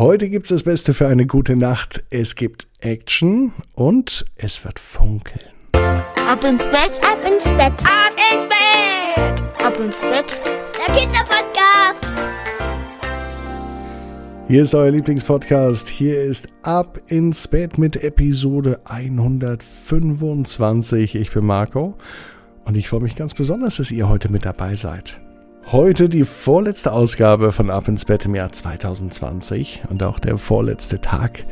Heute gibt es das Beste für eine gute Nacht. Es gibt Action und es wird funkeln. Ab ins Bett, ab ins Bett, ab ins Bett, ab ins Bett. Der Kinderpodcast. Hier ist euer Lieblingspodcast. Hier ist Ab ins Bett mit Episode 125. Ich bin Marco und ich freue mich ganz besonders, dass ihr heute mit dabei seid. Heute die vorletzte Ausgabe von Ab ins Bett im Jahr 2020 und auch der vorletzte Tag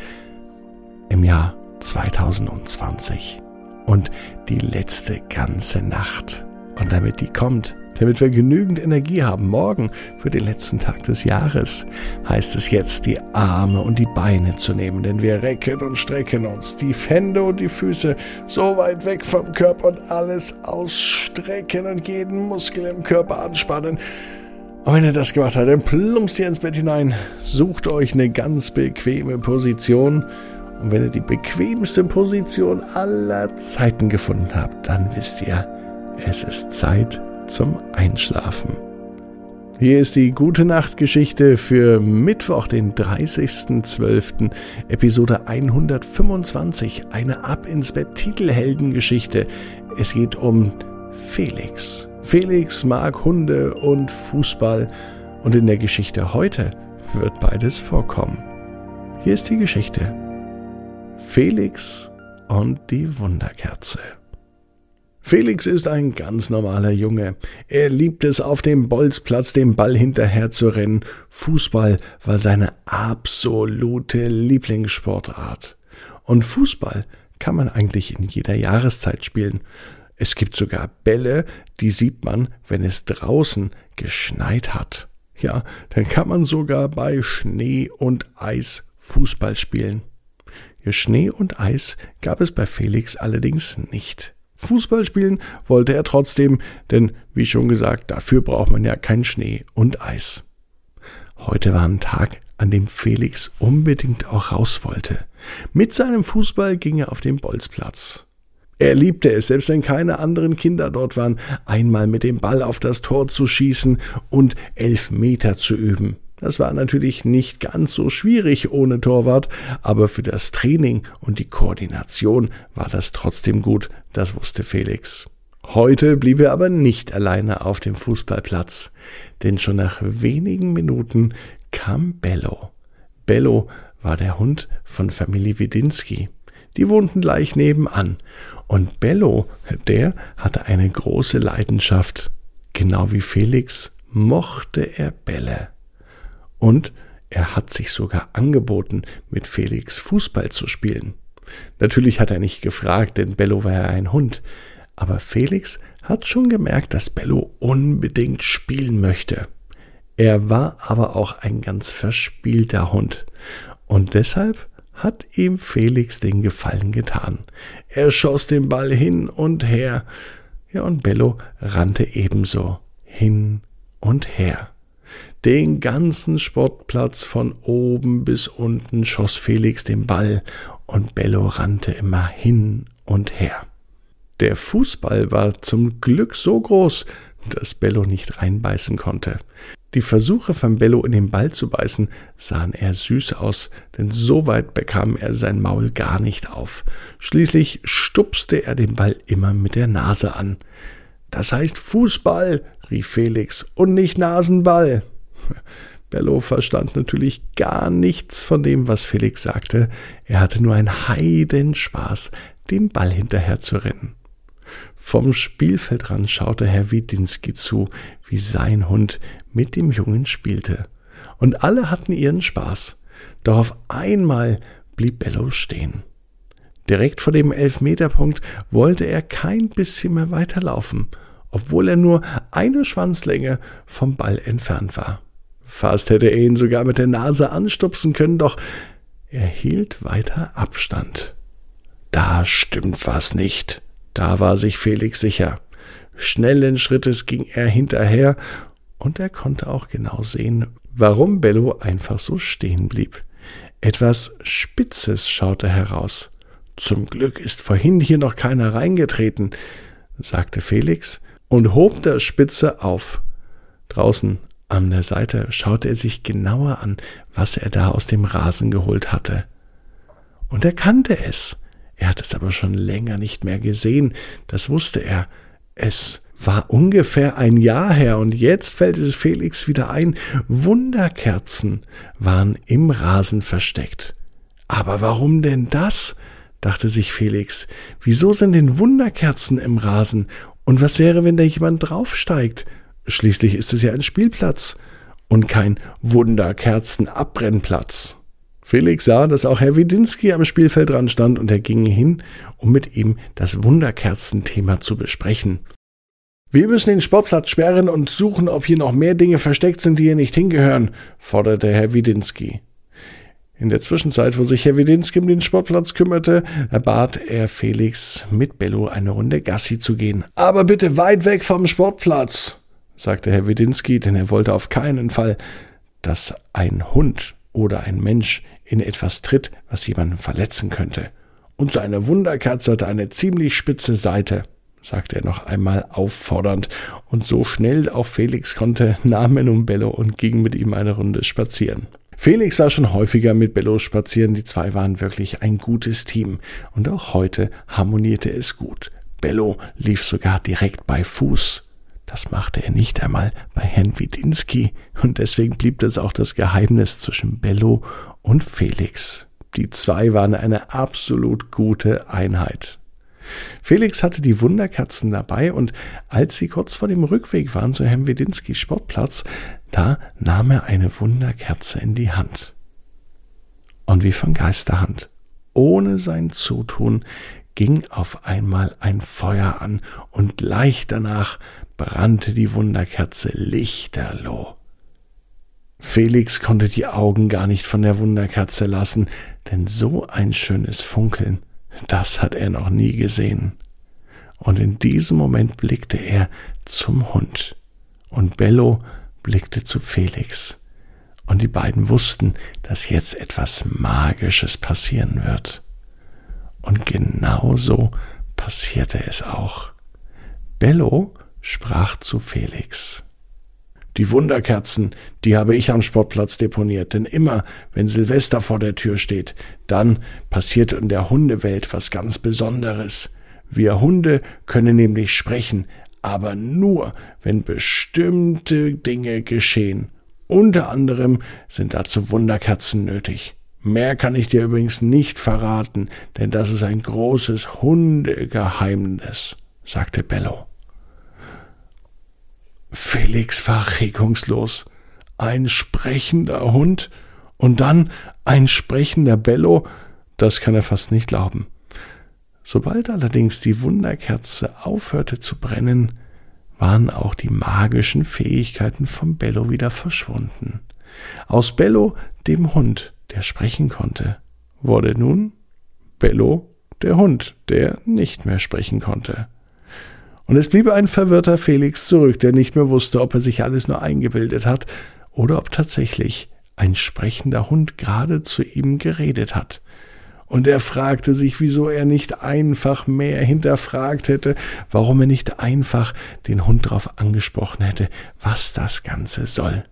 im Jahr 2020 und die letzte ganze Nacht. Und damit die kommt, damit wir genügend Energie haben morgen für den letzten Tag des Jahres, heißt es jetzt, die Arme und die Beine zu nehmen, denn wir recken und strecken uns, die Hände und die Füße so weit weg vom Körper und alles ausstrecken und jeden Muskel im Körper anspannen. Und wenn ihr das gemacht habt, dann plumpst ihr ins Bett hinein, sucht euch eine ganz bequeme Position. Und wenn ihr die bequemste Position aller Zeiten gefunden habt, dann wisst ihr, es ist Zeit zum Einschlafen. Hier ist die Gute Nacht Geschichte für Mittwoch, den 30.12., Episode 125, eine Ab ins Bett Titelheldengeschichte. Es geht um Felix. Felix mag Hunde und Fußball und in der Geschichte heute wird beides vorkommen. Hier ist die Geschichte. Felix und die Wunderkerze. Felix ist ein ganz normaler Junge. Er liebt es, auf dem Bolzplatz dem Ball hinterher zu rennen. Fußball war seine absolute Lieblingssportart. Und Fußball kann man eigentlich in jeder Jahreszeit spielen. Es gibt sogar Bälle, die sieht man, wenn es draußen geschneit hat. Ja, dann kann man sogar bei Schnee und Eis Fußball spielen. Schnee und Eis gab es bei Felix allerdings nicht. Fußball spielen wollte er trotzdem, denn wie schon gesagt, dafür braucht man ja kein Schnee und Eis. Heute war ein Tag, an dem Felix unbedingt auch raus wollte. Mit seinem Fußball ging er auf den Bolzplatz. Er liebte es, selbst wenn keine anderen Kinder dort waren, einmal mit dem Ball auf das Tor zu schießen und elf Meter zu üben. Das war natürlich nicht ganz so schwierig ohne Torwart, aber für das Training und die Koordination war das trotzdem gut, das wusste Felix. Heute blieb er aber nicht alleine auf dem Fußballplatz, denn schon nach wenigen Minuten kam Bello. Bello war der Hund von Familie Widinski. Die wohnten gleich nebenan. Und Bello, der hatte eine große Leidenschaft. Genau wie Felix mochte er Bälle. Und er hat sich sogar angeboten, mit Felix Fußball zu spielen. Natürlich hat er nicht gefragt, denn Bello war ja ein Hund. Aber Felix hat schon gemerkt, dass Bello unbedingt spielen möchte. Er war aber auch ein ganz verspielter Hund. Und deshalb hat ihm Felix den Gefallen getan. Er schoss den Ball hin und her. Ja, und Bello rannte ebenso hin und her. Den ganzen Sportplatz von oben bis unten schoss Felix den Ball und Bello rannte immer hin und her. Der Fußball war zum Glück so groß, dass Bello nicht reinbeißen konnte. Die Versuche von Bello in den Ball zu beißen sahen eher süß aus, denn so weit bekam er sein Maul gar nicht auf. Schließlich stupste er den Ball immer mit der Nase an. Das heißt Fußball, rief Felix, und nicht Nasenball. Bello verstand natürlich gar nichts von dem, was Felix sagte. Er hatte nur einen Heidenspaß, dem Ball hinterher zu rennen. Vom Spielfeldrand schaute Herr Widinski zu, wie sein Hund mit dem Jungen spielte. Und alle hatten ihren Spaß. Doch auf einmal blieb Bello stehen. Direkt vor dem Elfmeterpunkt wollte er kein bisschen mehr weiterlaufen, obwohl er nur eine Schwanzlänge vom Ball entfernt war. Fast hätte er ihn sogar mit der Nase anstupsen können, doch er hielt weiter Abstand. Da stimmt was nicht. Da war sich Felix sicher. Schnellen Schrittes ging er hinterher, und er konnte auch genau sehen, warum Bello einfach so stehen blieb. Etwas Spitzes schaute heraus. Zum Glück ist vorhin hier noch keiner reingetreten, sagte Felix und hob das Spitze auf. Draußen An der Seite schaute er sich genauer an, was er da aus dem Rasen geholt hatte. Und er kannte es. Er hat es aber schon länger nicht mehr gesehen, das wusste er. Es war ungefähr ein Jahr her und jetzt fällt es Felix wieder ein, Wunderkerzen waren im Rasen versteckt. Aber warum denn das? dachte sich Felix. Wieso sind denn Wunderkerzen im Rasen? Und was wäre, wenn da jemand draufsteigt? Schließlich ist es ja ein Spielplatz und kein Wunderkerzen-Abbrennplatz. Felix sah, dass auch Herr Widinski am Spielfeld dran stand und er ging hin, um mit ihm das Wunderkerzenthema zu besprechen. Wir müssen den Sportplatz sperren und suchen, ob hier noch mehr Dinge versteckt sind, die hier nicht hingehören, forderte Herr Widinski. In der Zwischenzeit, wo sich Herr Widinski um den Sportplatz kümmerte, erbat er Felix, mit Bello eine Runde Gassi zu gehen. Aber bitte weit weg vom Sportplatz, sagte Herr Widinski, denn er wollte auf keinen Fall, dass ein Hund oder ein Mensch in etwas tritt, was jemanden verletzen könnte. Und seine Wunderkerze hatte eine ziemlich spitze Seite, sagte er noch einmal auffordernd, und so schnell auch Felix konnte, nahm er nun Bello und ging mit ihm eine Runde spazieren. Felix war schon häufiger mit Bello spazieren, die zwei waren wirklich ein gutes Team und auch heute harmonierte es gut. Bello lief sogar direkt bei Fuß. Das machte er nicht einmal bei Herrn Widinski und deswegen blieb das auch das Geheimnis zwischen Bello und Felix. Die zwei waren eine absolut gute Einheit. Felix hatte die Wunderkatzen dabei und als sie kurz vor dem Rückweg waren zu Herrn Wedinskis Sportplatz, da nahm er eine Wunderkerze in die Hand. Und wie von Geisterhand, ohne sein Zutun, ging auf einmal ein Feuer an und gleich danach brannte die Wunderkerze lichterloh. Felix konnte die Augen gar nicht von der Wunderkerze lassen, denn so ein schönes Funkeln, das hat er noch nie gesehen. Und in diesem Moment blickte er zum Hund, und Bello blickte zu Felix, und die beiden wussten, dass jetzt etwas Magisches passieren wird. Und genau so passierte es auch. Bello sprach zu Felix. Die Wunderkerzen, die habe ich am Sportplatz deponiert, denn immer, wenn Silvester vor der Tür steht, dann passiert in der Hundewelt was ganz Besonderes. Wir Hunde können nämlich sprechen, aber nur, wenn bestimmte Dinge geschehen. Unter anderem sind dazu Wunderkerzen nötig. Mehr kann ich dir übrigens nicht verraten, denn das ist ein großes Hundegeheimnis, sagte Bello. Felix war regungslos. Ein sprechender Hund und dann ein sprechender Bello, das kann er fast nicht glauben. Sobald allerdings die Wunderkerze aufhörte zu brennen, waren auch die magischen Fähigkeiten von Bello wieder verschwunden. Aus Bello, dem Hund, der sprechen konnte, wurde nun Bello, der Hund, der nicht mehr sprechen konnte. Und es blieb ein verwirrter Felix zurück, der nicht mehr wusste, ob er sich alles nur eingebildet hat oder ob tatsächlich ein sprechender Hund gerade zu ihm geredet hat. Und er fragte sich, wieso er nicht einfach mehr hinterfragt hätte, warum er nicht einfach den Hund darauf angesprochen hätte, was das Ganze soll.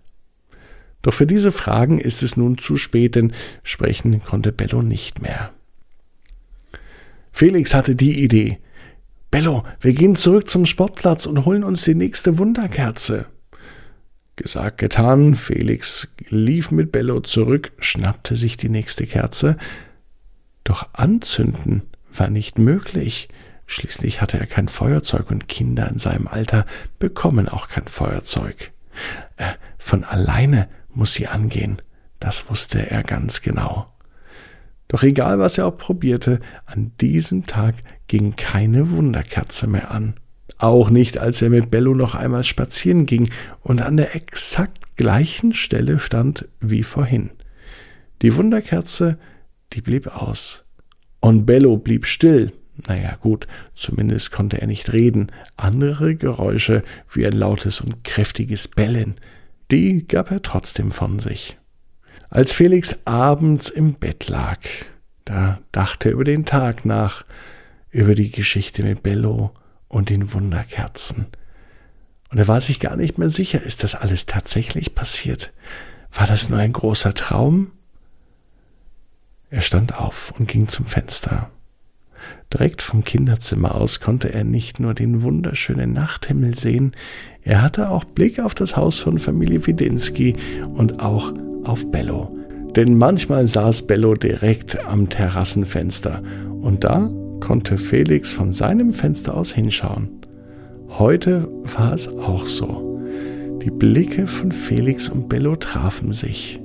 Doch für diese Fragen ist es nun zu spät, denn sprechen konnte Bello nicht mehr. Felix hatte die Idee, Bello, wir gehen zurück zum Sportplatz und holen uns die nächste Wunderkerze. Gesagt, getan. Felix lief mit Bello zurück, schnappte sich die nächste Kerze. Doch anzünden war nicht möglich. Schließlich hatte er kein Feuerzeug und Kinder in seinem Alter bekommen auch kein Feuerzeug. Äh, von alleine muss sie angehen. Das wusste er ganz genau. Doch egal, was er auch probierte, an diesem Tag ging keine Wunderkerze mehr an. Auch nicht, als er mit Bello noch einmal spazieren ging und an der exakt gleichen Stelle stand wie vorhin. Die Wunderkerze, die blieb aus. Und Bello blieb still. Naja, gut, zumindest konnte er nicht reden. Andere Geräusche, wie ein lautes und kräftiges Bellen, die gab er trotzdem von sich. Als Felix abends im Bett lag, da dachte er über den Tag nach, über die Geschichte mit Bello und den Wunderkerzen. Und er war sich gar nicht mehr sicher, ist das alles tatsächlich passiert? War das nur ein großer Traum? Er stand auf und ging zum Fenster. Direkt vom Kinderzimmer aus konnte er nicht nur den wunderschönen Nachthimmel sehen, er hatte auch Blick auf das Haus von Familie Widinski und auch auf Bello. Denn manchmal saß Bello direkt am Terrassenfenster und da konnte Felix von seinem Fenster aus hinschauen. Heute war es auch so. Die Blicke von Felix und Bello trafen sich.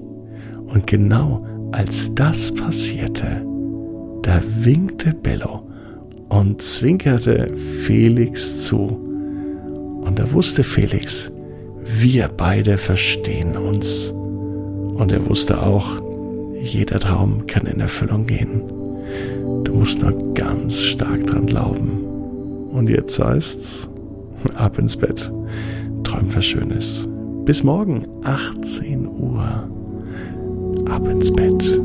Und genau als das passierte, da winkte Bello und zwinkerte Felix zu. Und da wusste Felix, wir beide verstehen uns. Und er wusste auch, jeder Traum kann in Erfüllung gehen. Du musst nur ganz stark dran glauben. Und jetzt heißt's, ab ins Bett. Träum was Schönes. Bis morgen, 18 Uhr. Ab ins Bett.